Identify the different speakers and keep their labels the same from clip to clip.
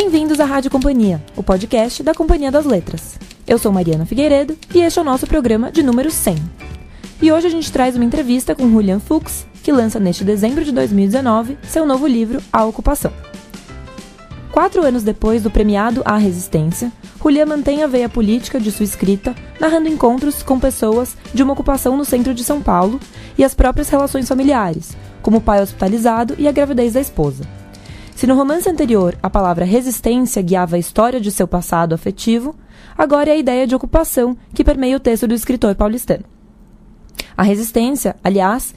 Speaker 1: Bem-vindos à Rádio Companhia, o podcast da Companhia das Letras. Eu sou Mariana Figueiredo e este é o nosso programa de número 100. E hoje a gente traz uma entrevista com Julian Fuchs, que lança neste dezembro de 2019 seu novo livro A Ocupação. Quatro anos depois do premiado A Resistência, Julian mantém a veia política de sua escrita, narrando encontros com pessoas de uma ocupação no centro de São Paulo e as próprias relações familiares, como o pai hospitalizado e a gravidez da esposa. Se no romance anterior a palavra resistência guiava a história de seu passado afetivo, agora é a ideia de ocupação que permeia o texto do escritor paulistano. A resistência, aliás,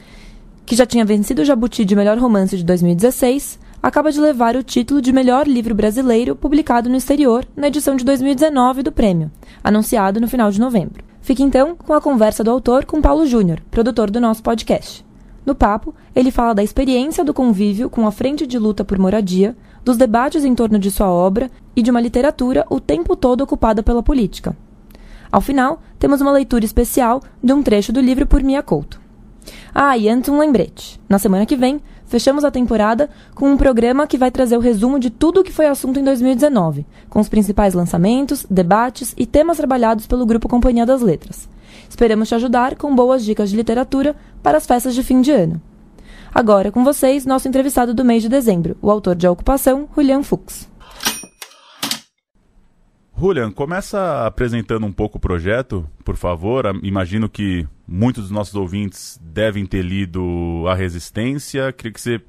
Speaker 1: que já tinha vencido o Jabuti de melhor romance de 2016, acaba de levar o título de melhor livro brasileiro publicado no exterior na edição de 2019 do prêmio, anunciado no final de novembro. Fique então com a conversa do autor com Paulo Júnior, produtor do nosso podcast. No papo, ele fala da experiência do convívio com a Frente de Luta por Moradia, dos debates em torno de sua obra e de uma literatura o tempo todo ocupada pela política. Ao final, temos uma leitura especial de um trecho do livro por Mia Couto. Ah, e antes um lembrete. Na semana que vem, fechamos a temporada com um programa que vai trazer o resumo de tudo o que foi assunto em 2019, com os principais lançamentos, debates e temas trabalhados pelo Grupo Companhia das Letras. Esperamos te ajudar com boas dicas de literatura para as festas de fim de ano. Agora, com vocês, nosso entrevistado do mês de dezembro, o autor de A Ocupação, Julian Fuchs.
Speaker 2: Julian, começa apresentando um pouco o projeto, por favor. Imagino que muitos dos nossos ouvintes devem ter lido A Resistência. Queria que você,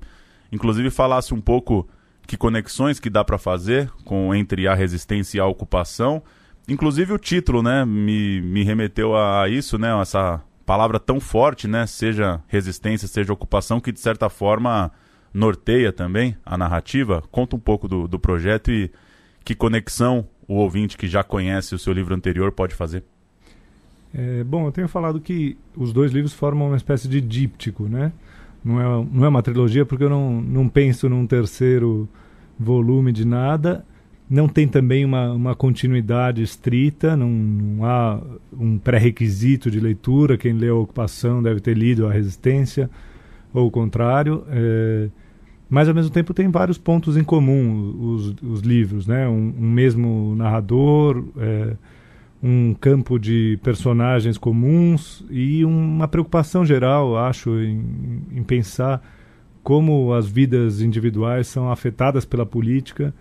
Speaker 2: inclusive, falasse um pouco que conexões que dá para fazer com entre a resistência e a ocupação. Inclusive o título, né, me, me remeteu a isso, né, essa palavra tão forte, né, seja resistência, seja ocupação, que de certa forma norteia também a narrativa. Conta um pouco do, do projeto e que conexão o ouvinte que já conhece o seu livro anterior pode fazer.
Speaker 3: É, bom, eu tenho falado que os dois livros formam uma espécie de díptico, né? Não é, não é uma trilogia porque eu não, não penso num terceiro volume de nada não tem também uma, uma continuidade estrita, não, não há um pré-requisito de leitura. Quem lê a ocupação deve ter lido a resistência, ou o contrário. É, mas ao mesmo tempo tem vários pontos em comum os, os livros, né? Um, um mesmo narrador, é, um campo de personagens comuns e uma preocupação geral, acho, em, em pensar como as vidas individuais são afetadas pela política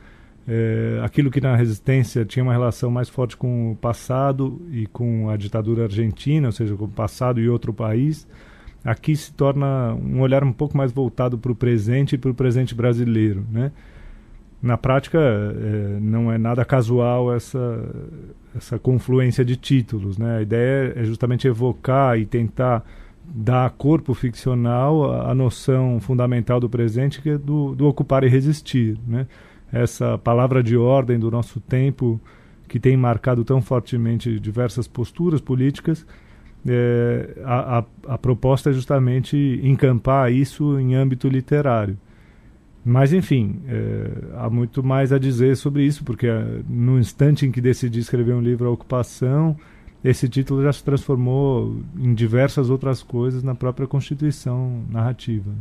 Speaker 3: é, aquilo que na resistência tinha uma relação mais forte com o passado e com a ditadura argentina, ou seja, com o passado e outro país, aqui se torna um olhar um pouco mais voltado para o presente e para o presente brasileiro, né? Na prática, é, não é nada casual essa, essa confluência de títulos, né? A ideia é justamente evocar e tentar dar corpo ficcional à, noção fundamental do presente, que é do, do ocupar e resistir, né? Essa palavra de ordem do nosso tempo que tem marcado tão fortemente diversas posturas políticas, é, a, a, a, proposta é justamente encampar isso em âmbito literário. Mas, enfim, é, há muito mais a dizer sobre isso, porque é, no instante em que decidi escrever um livro A Ocupação, esse título já se transformou em diversas outras coisas na própria constituição narrativa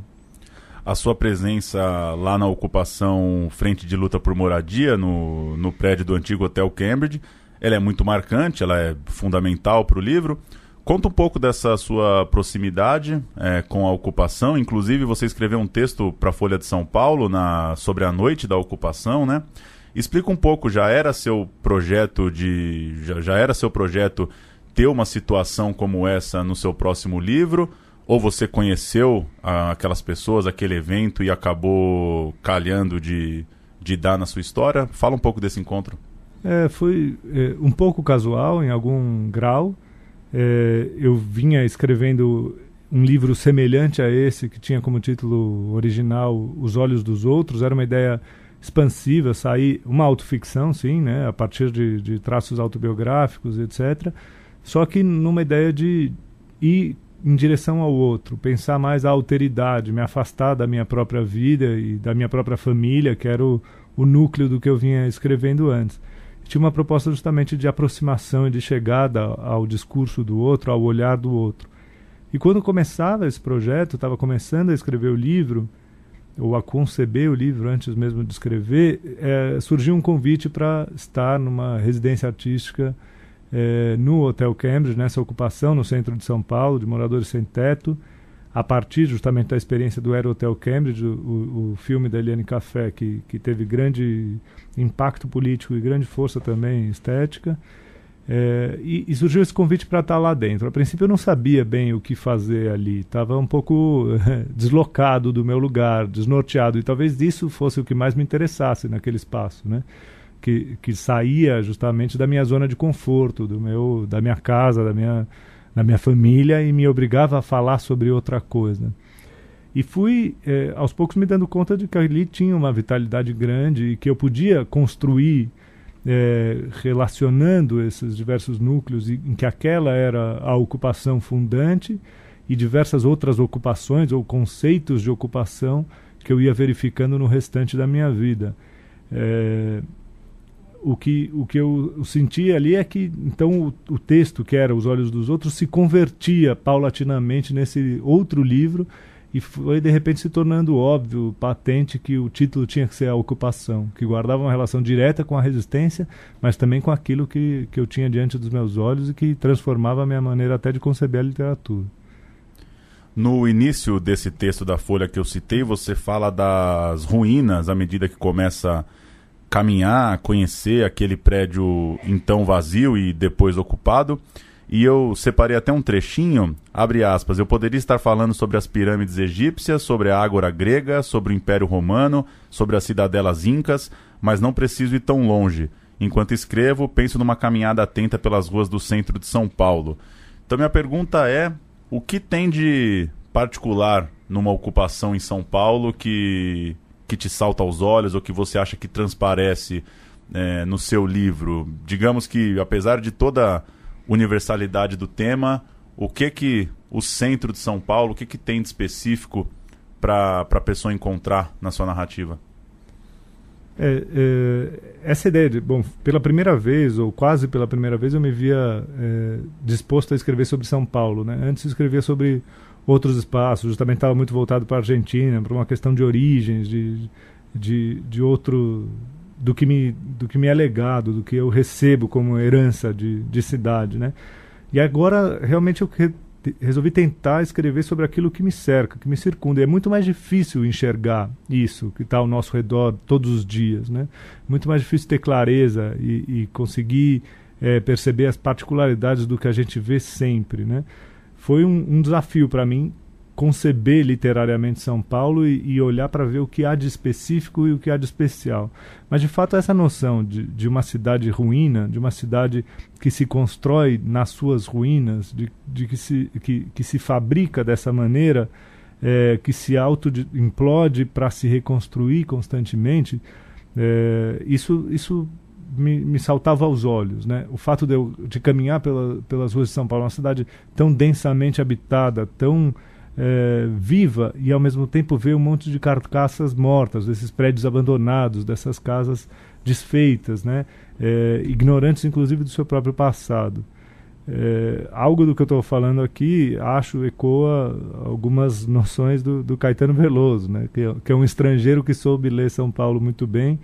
Speaker 2: a sua presença lá na ocupação Frente de Luta por Moradia, no, no prédio do antigo Hotel Cambridge. Ela é muito marcante, ela é fundamental para o livro. Conta um pouco dessa sua proximidade é, com a ocupação. Inclusive, você escreveu um texto para a Folha de São Paulo na, sobre a noite da ocupação, né? Explica um pouco, já era seu projeto de. Já, já era seu projeto ter uma situação como essa no seu próximo livro? Ou você conheceu ah, aquelas pessoas, aquele evento e acabou calhando de, de dar na sua história? Fala um pouco desse encontro.
Speaker 3: É, foi é, um pouco casual, em algum grau. É, eu vinha escrevendo um livro semelhante a esse, que tinha como título original Os Olhos dos Outros. Era uma ideia expansiva, sair uma autoficção, sim, né, a partir de, de traços autobiográficos, etc. Só que numa ideia de ir em direção ao outro, pensar mais a alteridade, me afastar da minha própria vida e da minha própria família, que era o, o núcleo do que eu vinha escrevendo antes. Tinha uma proposta justamente de aproximação e de chegada ao discurso do outro, ao olhar do outro. E quando começava esse projeto, estava começando a escrever o livro, ou a conceber o livro antes mesmo de escrever, é, surgiu um convite para estar numa residência artística é, no Hotel Cambridge, nessa ocupação no centro de São Paulo, de moradores sem teto, a partir justamente da experiência do Aero Hotel Cambridge, o, o, filme da Eliane Café, que, que teve grande impacto político e grande força também estética. É, e, e, surgiu esse convite para estar lá dentro. A princípio eu não sabia bem o que fazer ali, estava um pouco deslocado do meu lugar, desnorteado, e talvez isso fosse o que mais me interessasse naquele espaço, né? Que, que saía justamente da minha zona de conforto, do meu, da minha casa, da minha, da minha família e me obrigava a falar sobre outra coisa. E fui, é, aos poucos, me dando conta de que ali tinha uma vitalidade grande e que eu podia construir é, relacionando esses diversos núcleos em que aquela era a ocupação fundante e diversas outras ocupações ou conceitos de ocupação que eu ia verificando no restante da minha vida. É, o que, o que eu, senti ali é que então o, o, texto que era Os Olhos dos Outros se convertia paulatinamente nesse outro livro e foi de repente se tornando óbvio, patente que o título tinha que ser a ocupação, que guardava uma relação direta com a resistência, mas também com aquilo que, que eu tinha diante dos meus olhos e que transformava a minha maneira até de conceber a literatura.
Speaker 2: No início desse texto da Folha que eu citei, você fala das ruínas à medida que começa a caminhar, conhecer aquele prédio então vazio e depois ocupado. E eu separei até um trechinho, abre aspas, eu poderia estar falando sobre as pirâmides egípcias, sobre a ágora grega, sobre o Império Romano, sobre as cidadelas incas, mas não preciso ir tão longe. Enquanto escrevo, penso numa caminhada atenta pelas ruas do centro de São Paulo. Então minha pergunta é, o que tem de particular numa ocupação em São Paulo que, que te salta aos olhos ou que você acha que transparece é, no seu livro? Digamos que, apesar de toda universalidade do tema, o que que o centro de São Paulo, o que que tem de específico para a pessoa encontrar na sua narrativa?
Speaker 3: É, é, essa ideia de, bom, pela primeira vez, ou quase pela primeira vez, eu me via é, disposto a escrever sobre São Paulo. Né? Antes eu escrevia sobre outros espaços, justamente estava muito voltado para a Argentina, para uma questão de origens, de, de, de outro, do que me do que me é legado, do que eu recebo como herança de, de cidade, né? E agora realmente eu re, resolvi tentar escrever sobre aquilo que me cerca, que me circunda. E é muito mais difícil enxergar isso que está ao nosso redor todos os dias, né? Muito mais difícil ter clareza e, e conseguir é, perceber as particularidades do que a gente vê sempre, né? Foi um, um desafio para mim conceber literariamente São Paulo e, e olhar para ver o que há de específico e o que há de especial. Mas, de fato, essa noção de, de uma cidade ruína, de uma cidade que se constrói nas suas ruínas, de, de que, se, que, que se fabrica dessa maneira, é, que se auto-implode para se reconstruir constantemente, é, isso, isso me, me, saltava aos olhos. Né? O fato de, eu, de caminhar pela, pelas ruas de São Paulo, uma cidade tão densamente habitada, tão é, viva e ao mesmo tempo ver um monte de carcaças mortas, desses prédios abandonados, dessas casas desfeitas, né? É, ignorantes inclusive do seu próprio passado. É, algo do que eu estou falando aqui, acho, ecoa algumas noções do, do Caetano Veloso, né? que, é, que, é um estrangeiro que soube ler São Paulo muito bem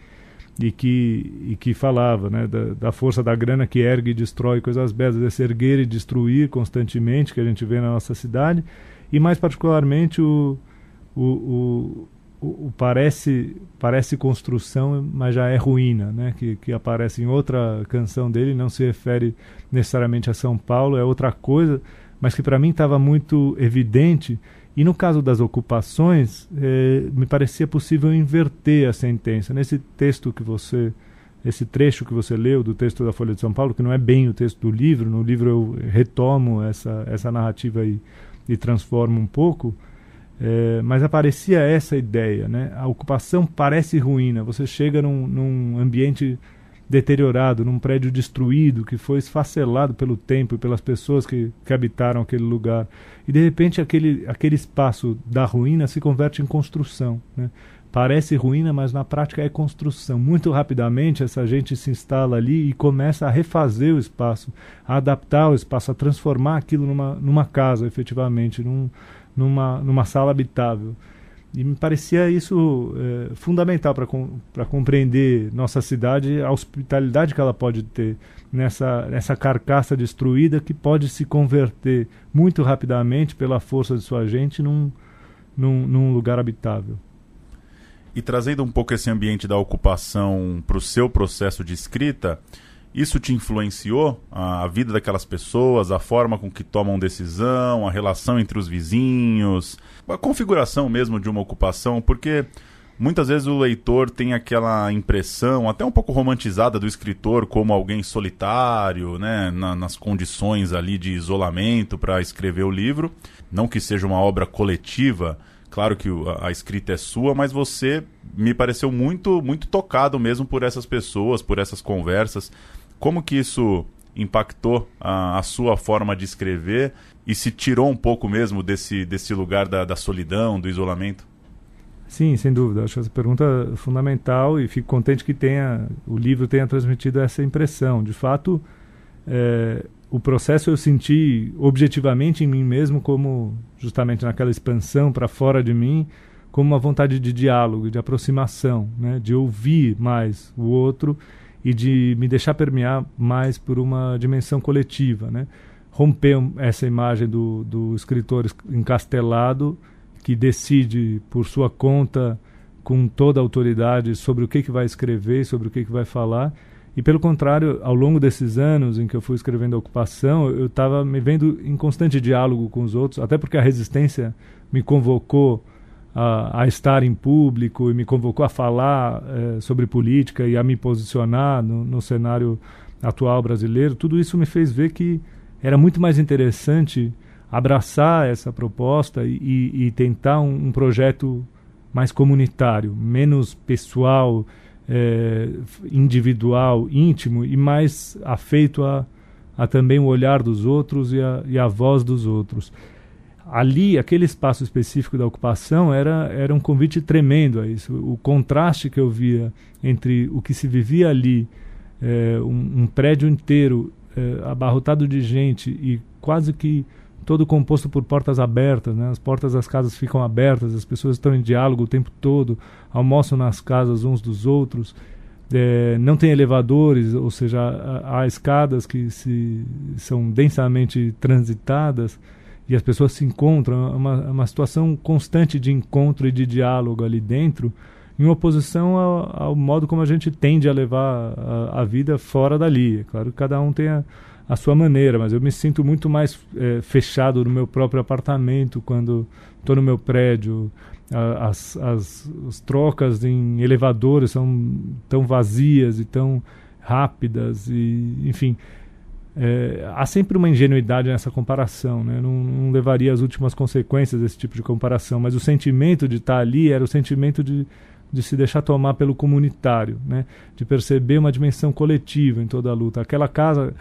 Speaker 3: e que, e que falava né? da, da força da grana que ergue e destrói coisas belas, desse erguer e destruir constantemente que a gente vê na nossa cidade e mais particularmente o, o, o, o, parece, parece construção, mas já é ruína, né? que, que aparece em outra canção dele, não se refere necessariamente a São Paulo, é outra coisa, mas que para mim estava muito evidente. E no caso das ocupações, eh, me parecia possível inverter a sentença. Nesse texto que você, esse trecho que você leu do texto da Folha de São Paulo, que não é bem o texto do livro, no livro eu retomo essa, essa narrativa aí e transforma um pouco, é, mas aparecia essa ideia, né? A ocupação parece ruína. Você chega num, num, ambiente deteriorado, num prédio destruído, que foi esfacelado pelo tempo e pelas pessoas que, que habitaram aquele lugar. E de repente aquele, aquele espaço da ruína se converte em construção. Né? Parece ruína, mas na prática é construção. Muito rapidamente essa gente se instala ali e começa a refazer o espaço, a adaptar o espaço, a transformar aquilo numa, numa casa, efetivamente, num, numa, numa sala habitável. E me parecia isso é, fundamental para com, compreender nossa cidade, a hospitalidade que ela pode ter nessa, nessa carcaça destruída que pode se converter muito rapidamente, pela força de sua gente, num, num, num lugar habitável.
Speaker 2: E trazendo um pouco esse ambiente da ocupação para o seu processo de escrita, isso te influenciou a vida daquelas pessoas, a forma com que tomam decisão, a relação entre os vizinhos, a configuração mesmo de uma ocupação? Porque muitas vezes o leitor tem aquela impressão, até um pouco romantizada, do escritor como alguém solitário, né, na, nas condições ali de isolamento para escrever o livro. Não que seja uma obra coletiva, claro que a, a, escrita é sua, mas você me pareceu muito, muito tocado mesmo por essas pessoas, por essas conversas. Como que isso impactou a, a, sua forma de escrever e se tirou um pouco mesmo desse, desse lugar da, da solidão, do isolamento?
Speaker 3: Sim, sem dúvida. Acho essa pergunta é fundamental e fico contente que tenha o livro tenha transmitido essa impressão. De fato, é, o processo eu senti objetivamente em mim mesmo como justamente naquela expansão para fora de mim, como uma vontade de diálogo, de aproximação, né, de ouvir mais o outro e de me deixar permear mais por uma dimensão coletiva, né? Romper essa imagem do, do escritor encastelado que decide por sua conta, com toda a autoridade, sobre o que, que vai escrever, sobre o que, que vai falar. E pelo contrário, ao longo desses anos em que eu fui escrevendo a ocupação, eu estava me vendo em constante diálogo com os outros, até porque a resistência me convocou a, a, estar em público e me convocou a falar é, sobre política e a me posicionar no, no, cenário atual brasileiro, tudo isso me fez ver que era muito mais interessante abraçar essa proposta e, e, e tentar um, um, projeto mais comunitário, menos pessoal, é, individual, íntimo e mais afeito a, a também o olhar dos outros e a, e a voz dos outros ali, aquele espaço específico da ocupação era, era um convite tremendo a isso. O contraste que eu via entre o que se vivia ali, é, um, um, prédio inteiro é, abarrotado de gente e quase que todo composto por portas abertas, né? as portas das casas ficam abertas, as pessoas estão em diálogo o tempo todo, almoçam nas casas uns dos outros. É, não tem elevadores, ou seja, há, há escadas que se, são densamente transitadas e as pessoas se encontram, é uma, é uma situação constante de encontro e de diálogo ali dentro, em oposição ao, ao modo como a gente tende a levar a, a, vida fora dali. É claro que cada um tem a, a sua maneira, mas eu me sinto muito mais é, fechado no meu próprio apartamento quando estou no meu prédio. As, as, as trocas em elevadores são tão vazias e tão rápidas e enfim é, há sempre uma ingenuidade nessa comparação, né? não, não, levaria às últimas consequências desse tipo de comparação, mas o sentimento de estar ali era o sentimento de, de se deixar tomar pelo comunitário, né? de perceber uma dimensão coletiva em toda a luta. Aquela casa,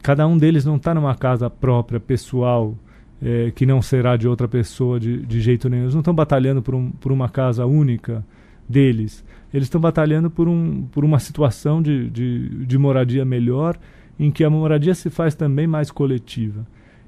Speaker 3: cada um deles não está numa casa própria, pessoal, é, que não será de outra pessoa de, de jeito nenhum. Eles não estão batalhando por, um, por uma casa única deles, eles estão batalhando por, um, por uma situação de, de, de moradia melhor em que a moradia se faz também mais coletiva.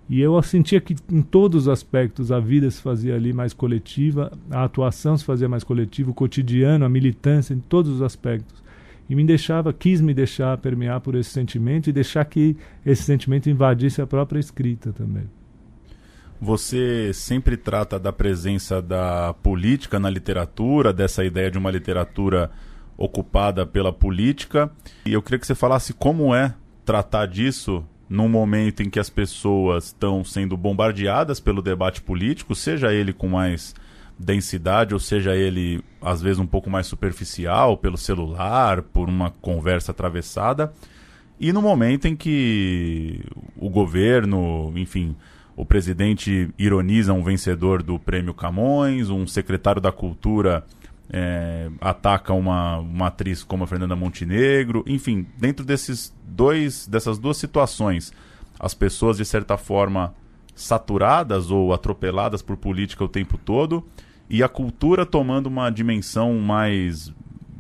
Speaker 3: E eu sentia que em todos os aspectos a vida se fazia ali mais coletiva, a atuação se fazia mais coletiva, o cotidiano, a militância, em todos os aspectos. E me deixava, quis me deixar permear por esse sentimento e deixar que esse sentimento invadisse a própria escrita também.
Speaker 2: Você sempre trata da presença da política na literatura, dessa ideia de uma literatura ocupada pela política. E eu queria que você falasse como é tratar disso num momento em que as pessoas estão sendo bombardeadas pelo debate político, seja ele com mais densidade, ou seja ele às vezes um pouco mais superficial, pelo celular, por uma conversa atravessada, e no momento em que o governo, enfim, o presidente ironiza um vencedor do prêmio Camões, um secretário da Cultura é, ataca uma, uma atriz como a Fernanda Montenegro, enfim, dentro desses dois, dessas duas situações, as pessoas de certa forma saturadas ou atropeladas por política o tempo todo e a cultura tomando uma dimensão mais,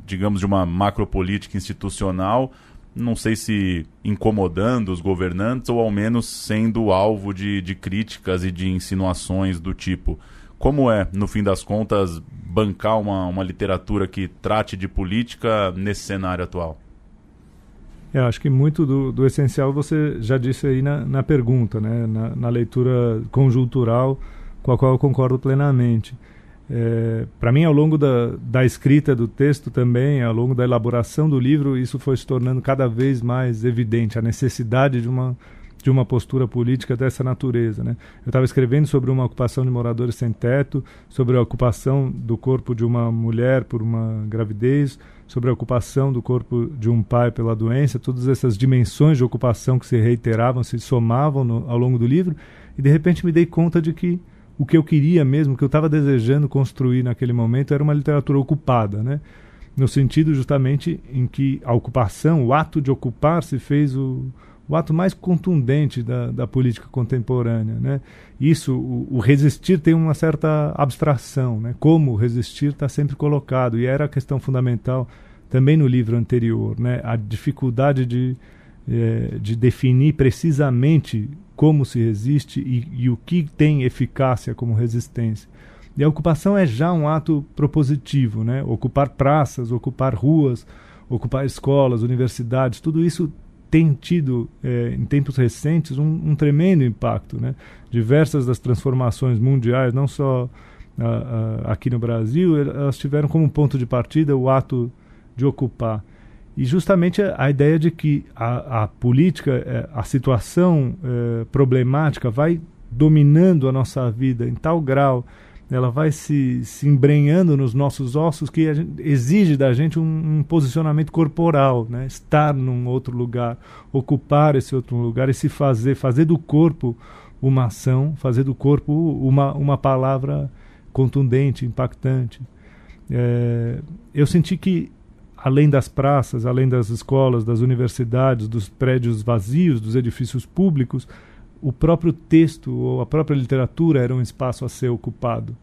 Speaker 2: digamos, de uma macropolítica institucional, não sei se incomodando os governantes ou ao menos sendo alvo de, de críticas e de insinuações do tipo Como é, no fim das contas, bancar uma, uma literatura que trate de política nesse cenário atual?
Speaker 3: Eu acho que muito do, do essencial você já disse aí na, na pergunta, né? na, na leitura conjuntural, com a qual eu concordo plenamente. É, para mim, ao longo da, da escrita do texto também, ao longo da elaboração do livro, isso foi se tornando cada vez mais evidente, a necessidade de uma, de uma postura política dessa natureza. Né? Eu estava escrevendo sobre uma ocupação de moradores sem teto, sobre a ocupação do corpo de uma mulher por uma gravidez, sobre a ocupação do corpo de um pai pela doença, todas essas dimensões de ocupação que se reiteravam, se somavam no, ao longo do livro, e de repente me dei conta de que o que eu queria mesmo, o que eu estava desejando construir naquele momento era uma literatura ocupada, né? no sentido justamente em que a ocupação, o ato de ocupar, se fez o, o ato mais contundente da, da política contemporânea. Né? Isso, o, o, resistir tem uma certa abstração, né? como resistir está sempre colocado, e era a questão fundamental também no livro anterior, né? a dificuldade de, é, de definir precisamente como se resiste e, e o que tem eficácia como resistência. E a ocupação é já um ato propositivo, né? Ocupar praças, ocupar ruas, ocupar escolas, universidades, tudo isso tem tido, é, em tempos recentes, um, um, tremendo impacto. Né? Diversas das transformações mundiais, não só aqui no Brasil, elas tiveram como ponto de partida o ato de ocupar. E justamente a, ideia de que a, a política, é, a situação é, problemática vai dominando a nossa vida em tal grau, ela vai se, se embrenhando nos nossos ossos que exige da gente um, um, posicionamento corporal, né? estar num outro lugar, ocupar esse outro lugar e se fazer, fazer do corpo uma ação, fazer do corpo uma, uma palavra contundente, impactante. É, eu senti que além das praças, além das escolas, das universidades, dos prédios vazios, dos edifícios públicos, o próprio texto ou a própria literatura era um espaço a ser ocupado.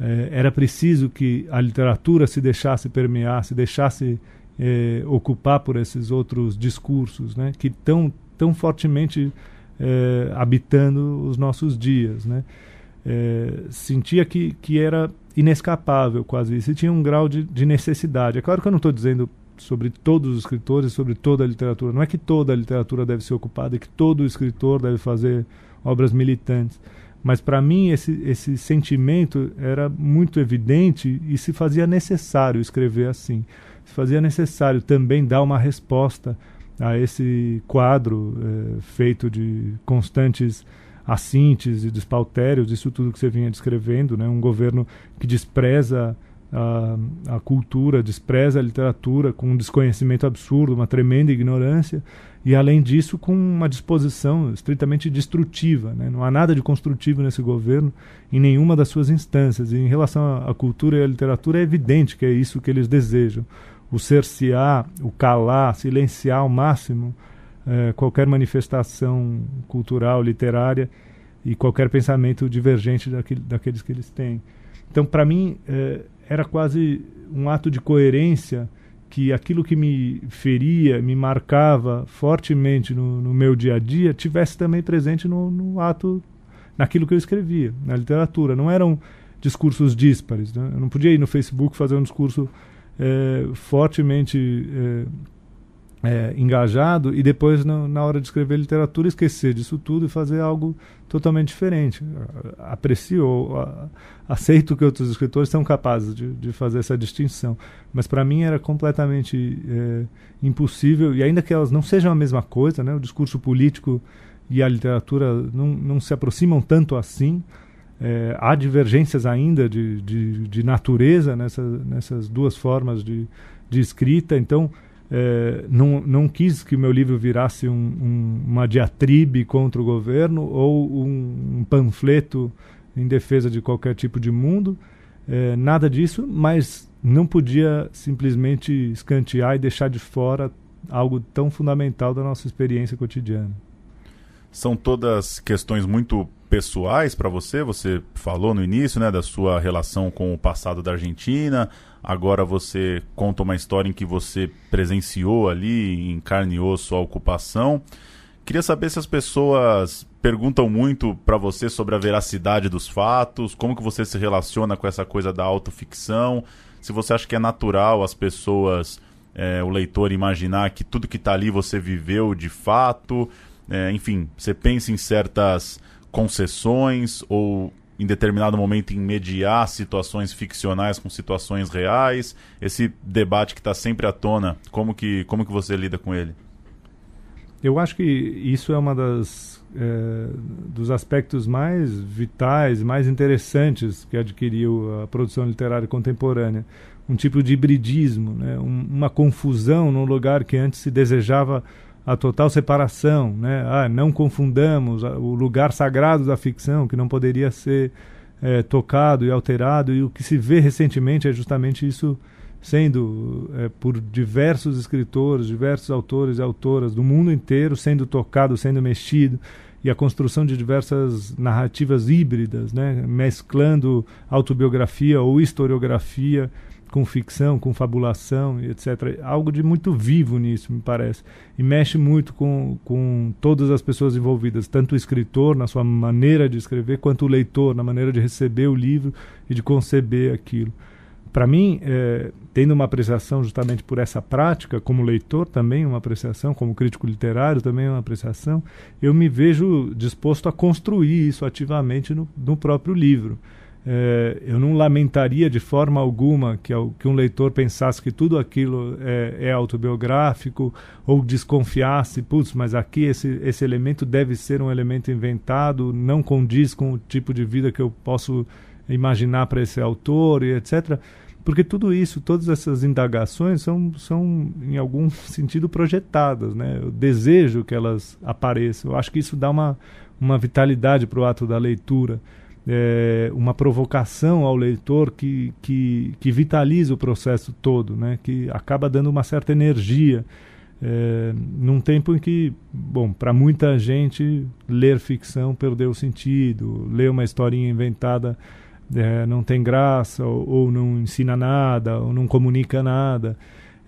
Speaker 3: É, era preciso que a literatura se deixasse permear, se deixasse é, ocupar por esses outros discursos, né, que estão tão fortemente é, habitando os nossos dias, né. Sentia que, que era inescapável quase isso, tinha um grau de, de necessidade. É claro que eu não estou dizendo sobre todos os escritores, sobre toda a literatura. Não é que toda a literatura deve ser ocupada, é que todo escritor deve fazer obras militantes. Mas para mim esse, esse sentimento era muito evidente e se fazia necessário escrever assim. Se fazia necessário também dar uma resposta a esse quadro eh, feito de constantes assintes e despautérios, isso tudo que você vinha descrevendo, né? um governo que despreza a, a cultura, despreza a literatura com um desconhecimento absurdo, uma tremenda ignorância, e além disso com uma disposição estritamente destrutiva. Né? Não há nada de construtivo nesse governo em nenhuma das suas instâncias. E em relação à cultura e à literatura, é evidente que é isso que eles desejam: o cercear, o calar, silenciar ao máximo é, qualquer manifestação cultural, literária e qualquer pensamento divergente daquele, daqueles que eles têm. Então, para mim, é, era quase um ato de coerência que aquilo que me feria, me marcava fortemente no, no meu dia a dia, tivesse também presente no, no, ato, naquilo que eu escrevia, na literatura. Não eram discursos díspares. Né? Eu não podia ir no Facebook fazer um discurso é, fortemente é, é, engajado e depois, na, na, hora de escrever literatura, esquecer disso tudo e fazer algo totalmente diferente. Aprecio, aceito que outros escritores são capazes de, de fazer essa distinção, mas para mim era completamente é, impossível, e ainda que elas não sejam a mesma coisa, né, o discurso político e a literatura não, não se aproximam tanto assim. É, há divergências ainda de, de, de natureza nessa, nessas duas formas de, de escrita, então é, não, não quis que o meu livro virasse um, um, uma diatribe contra o governo ou um, um, panfleto em defesa de qualquer tipo de mundo, é, nada disso, mas não podia simplesmente escantear e deixar de fora algo tão fundamental da nossa experiência cotidiana.
Speaker 2: São todas questões muito pessoais para você. Você falou no início, né, da sua relação com o passado da Argentina. Agora você conta uma história em que você presenciou ali, em carne e osso, a ocupação. Queria saber se as pessoas perguntam muito para você sobre a veracidade dos fatos, como que você se relaciona com essa coisa da autoficção, se você acha que é natural as pessoas, é, o leitor imaginar que tudo que está ali você viveu de fato, é, enfim, você pensa em certas concessões ou em determinado momento em mediar situações ficcionais com situações reais, esse debate que está sempre à tona, como que, como que você lida com ele?
Speaker 3: Eu acho que isso é uma das é, dos aspectos mais vitais, mais interessantes que adquiriu a produção literária contemporânea, um tipo de hibridismo, né? Um, uma confusão num lugar que antes se desejava a total separação, né? Ah, não confundamos o lugar sagrado da ficção que não poderia ser é, tocado e alterado e o que se vê recentemente é justamente isso sendo é, por diversos escritores, diversos autores e autoras do mundo inteiro sendo tocado, sendo mexido e a construção de diversas narrativas híbridas, né? mesclando autobiografia ou historiografia com ficção, com fabulação etc. Algo de muito vivo nisso, me parece. E mexe muito com, com todas as pessoas envolvidas, tanto o escritor, na sua maneira de escrever, quanto o leitor, na maneira de receber o livro e de conceber aquilo. Para mim, é, tendo uma apreciação justamente por essa prática, como leitor também uma apreciação, como crítico literário também uma apreciação, eu me vejo disposto a construir isso ativamente no, no próprio livro. É, eu não lamentaria de forma alguma que, que, um leitor pensasse que tudo aquilo é, é autobiográfico ou desconfiasse, putz, mas aqui esse, esse elemento deve ser um elemento inventado, não condiz com o tipo de vida que eu posso imaginar para esse autor e etc. Porque tudo isso, todas essas indagações são, são em algum sentido projetadas, né? Eu desejo que elas apareçam. Eu acho que isso dá uma, uma vitalidade para o ato da leitura é, uma provocação ao leitor que, que, que, vitaliza o processo todo, né? que acaba dando uma certa energia. É, num tempo em que, bom, para muita gente, ler ficção perdeu o sentido, ler uma historinha inventada é, não tem graça, ou, ou, não ensina nada, ou não comunica nada.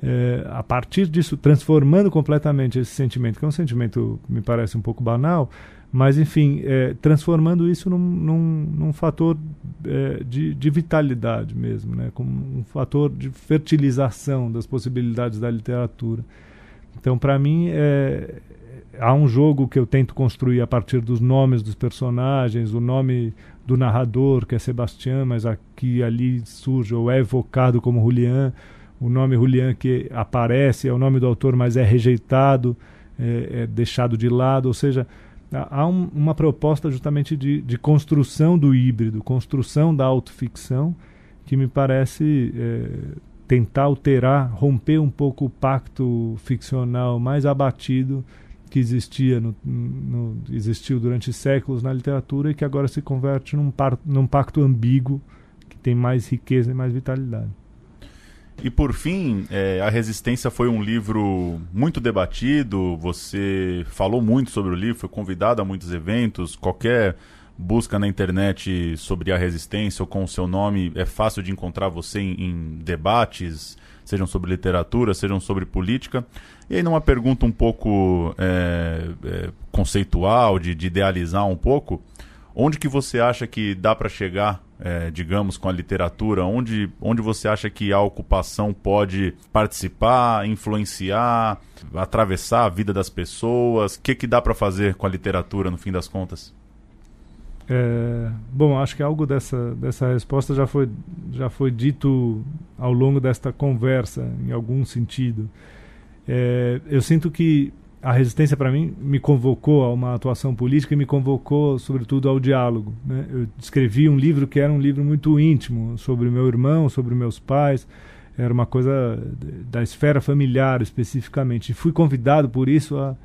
Speaker 3: É, a partir disso, transformando completamente esse sentimento, que é um sentimento, me parece um pouco banal, mas, enfim, é, transformando isso num, num, num fator é, de, de, vitalidade mesmo, né? como um fator de fertilização das possibilidades da literatura. Então, para mim, é, há um jogo que eu tento construir a partir dos nomes dos personagens, o nome do narrador, que é Sebastião, mas aqui ali surge ou é evocado como Julian, o nome Julian que aparece é o nome do autor, mas é rejeitado, é, é deixado de lado, ou seja, há um, uma proposta justamente de, de, construção do híbrido, construção da autoficção, que me parece é, tentar alterar, romper um pouco o pacto ficcional mais abatido que existia no, no, existiu durante séculos na literatura e que agora se converte num, par, num pacto ambíguo que tem mais riqueza e mais vitalidade.
Speaker 2: E por fim, é, A Resistência foi um livro muito debatido, você falou muito sobre o livro, foi convidado a muitos eventos, qualquer busca na internet sobre a resistência ou com o seu nome, é fácil de encontrar você em, em debates, sejam sobre literatura, sejam sobre política. E aí, numa pergunta um pouco é, é, conceitual, de, de idealizar um pouco, onde que você acha que dá para chegar é, digamos, com a literatura? Onde, onde você acha que a ocupação pode participar, influenciar, atravessar a vida das pessoas? O que, que dá para fazer com a literatura, no fim das contas?
Speaker 3: É, bom, acho que algo dessa, dessa resposta já foi, já foi dito ao longo desta conversa, em algum sentido. É, eu sinto que a resistência para mim me convocou a uma atuação política e me convocou sobretudo ao diálogo né? eu escrevi um livro que era um livro muito íntimo sobre meu irmão sobre meus pais. Era uma coisa da esfera familiar especificamente. E fui convidado por isso a,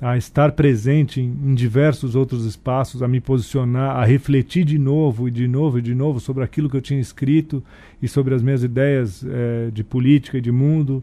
Speaker 3: a estar presente em, em diversos outros espaços a me posicionar a refletir de novo e de novo e de novo sobre aquilo que eu tinha escrito e sobre as minhas ideias é, de política e de mundo.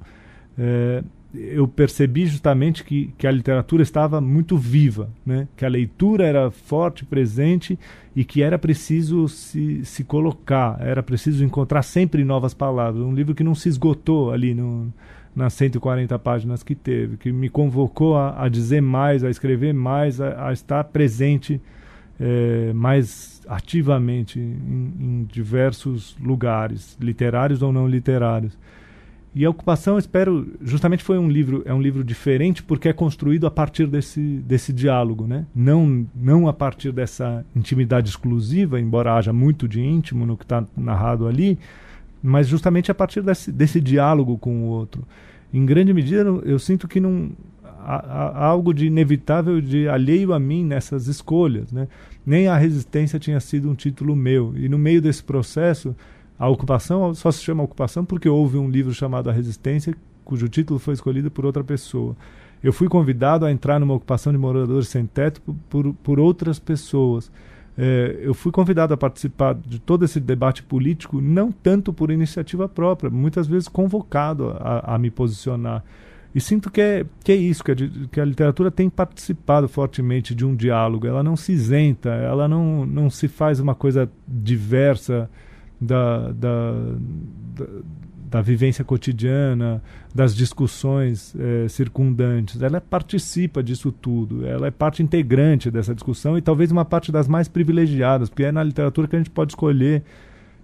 Speaker 3: É, eu percebi justamente que, que a literatura estava muito viva, né? que a leitura era forte, presente e que era preciso se, se colocar, era preciso encontrar sempre novas palavras. Um livro que não se esgotou ali no, nas 140 páginas que teve, que me convocou a, a dizer mais, a escrever mais, a, a estar presente é, mais ativamente em, em, diversos lugares, literários ou não literários. E a ocupação, espero, justamente foi um livro, é um livro diferente porque é construído a partir desse, desse diálogo, né? Não, não a partir dessa intimidade exclusiva, embora haja muito de íntimo no que está narrado ali, mas justamente a partir desse, desse diálogo com o outro. Em grande medida, eu sinto que não há, há algo de inevitável, de alheio a mim nessas escolhas, né? Nem a resistência tinha sido um título meu. E no meio desse processo, a ocupação só se chama ocupação porque houve um livro chamado A Resistência, cujo título foi escolhido por outra pessoa. Eu fui convidado a entrar numa ocupação de moradores sem teto por, por outras pessoas. É, eu fui convidado a participar de todo esse debate político, não tanto por iniciativa própria, muitas vezes convocado a, a me posicionar. E sinto que é, que é isso, que a, que a literatura tem participado fortemente de um diálogo. Ela não se isenta, ela não, não se faz uma coisa diversa da, da, da, da vivência cotidiana, das discussões é, circundantes. Ela participa disso tudo, ela é parte integrante dessa discussão e talvez uma parte das mais privilegiadas, porque é na literatura que a gente pode escolher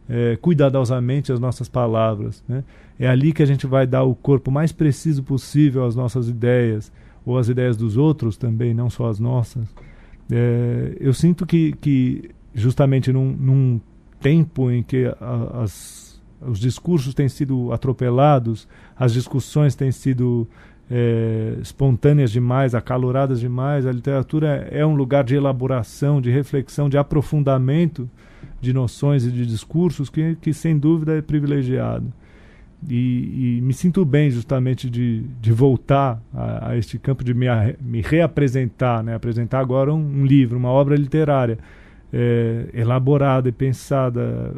Speaker 3: é, cuidadosamente as nossas palavras. Né? É ali que a gente vai dar o corpo mais preciso possível às nossas ideias, ou às ideias dos outros também, não só as nossas. É, eu sinto que, que justamente num, num tempo em que a, as, os discursos têm sido atropelados, as discussões têm sido é, espontâneas demais, acaloradas demais. A literatura é um lugar de elaboração, de reflexão, de aprofundamento de noções e de discursos que, que sem dúvida é privilegiado. E, e me sinto bem justamente de, de voltar a, a este campo, de me, me reapresentar, né? apresentar agora um, um livro, uma obra literária é, elaborada e pensada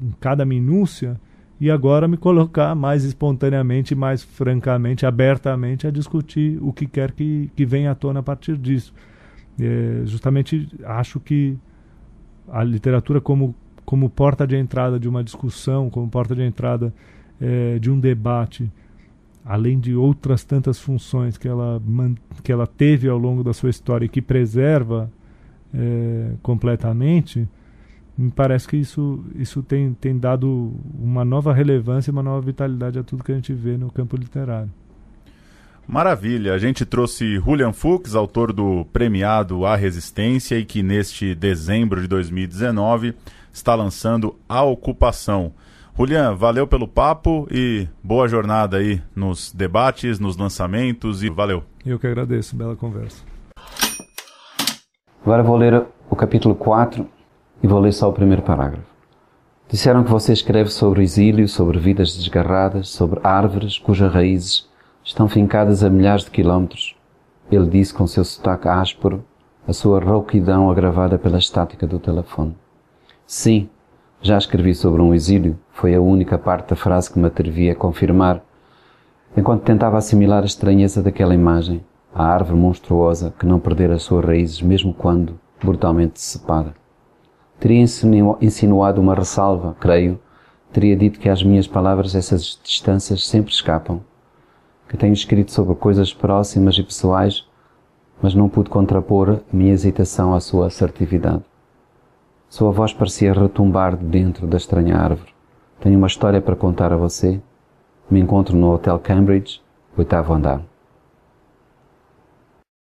Speaker 3: em cada minúcia e agora me colocar mais espontaneamente, mais francamente, abertamente a discutir o que quer que, que venha à tona a partir disso. É, justamente acho que a literatura como, como porta de entrada de uma discussão, como porta de entrada é, de um debate, além de outras tantas funções que ela, que ela teve ao longo da sua história e que preserva é, completamente, me parece que isso, isso tem, tem dado uma nova relevância e uma nova vitalidade a tudo que a gente vê no campo literário.
Speaker 2: Maravilha, a gente trouxe Julian Fuchs, autor do premiado A Resistência e que neste dezembro de 2019 está lançando A Ocupação. Julian, valeu pelo papo e boa jornada aí nos debates, nos lançamentos e valeu.
Speaker 3: Eu que agradeço, bela conversa.
Speaker 4: Agora vou ler o capítulo 4 e vou ler só o primeiro parágrafo. Disseram que você escreve sobre exílio, sobre vidas desgarradas, sobre árvores cujas raízes estão fincadas a milhares de quilómetros. Ele disse com seu sotaque áspero, a sua rouquidão agravada pela estática do telefone. Sim, já escrevi sobre um exílio, foi a única parte da frase que me atrevi a confirmar, enquanto tentava assimilar a estranheza daquela imagem, a árvore monstruosa que não perdera as suas raízes mesmo quando brutalmente decepada. Teria insinuado uma ressalva, creio, teria dito que às minhas palavras essas distâncias sempre escapam, que tenho escrito sobre coisas próximas e pessoais, mas não pude contrapor minha hesitação à sua assertividade. Sua voz parecia retumbar de dentro da estranha árvore. Tenho uma história para contar a você. Me encontro no Hotel Cambridge, oitavo andar.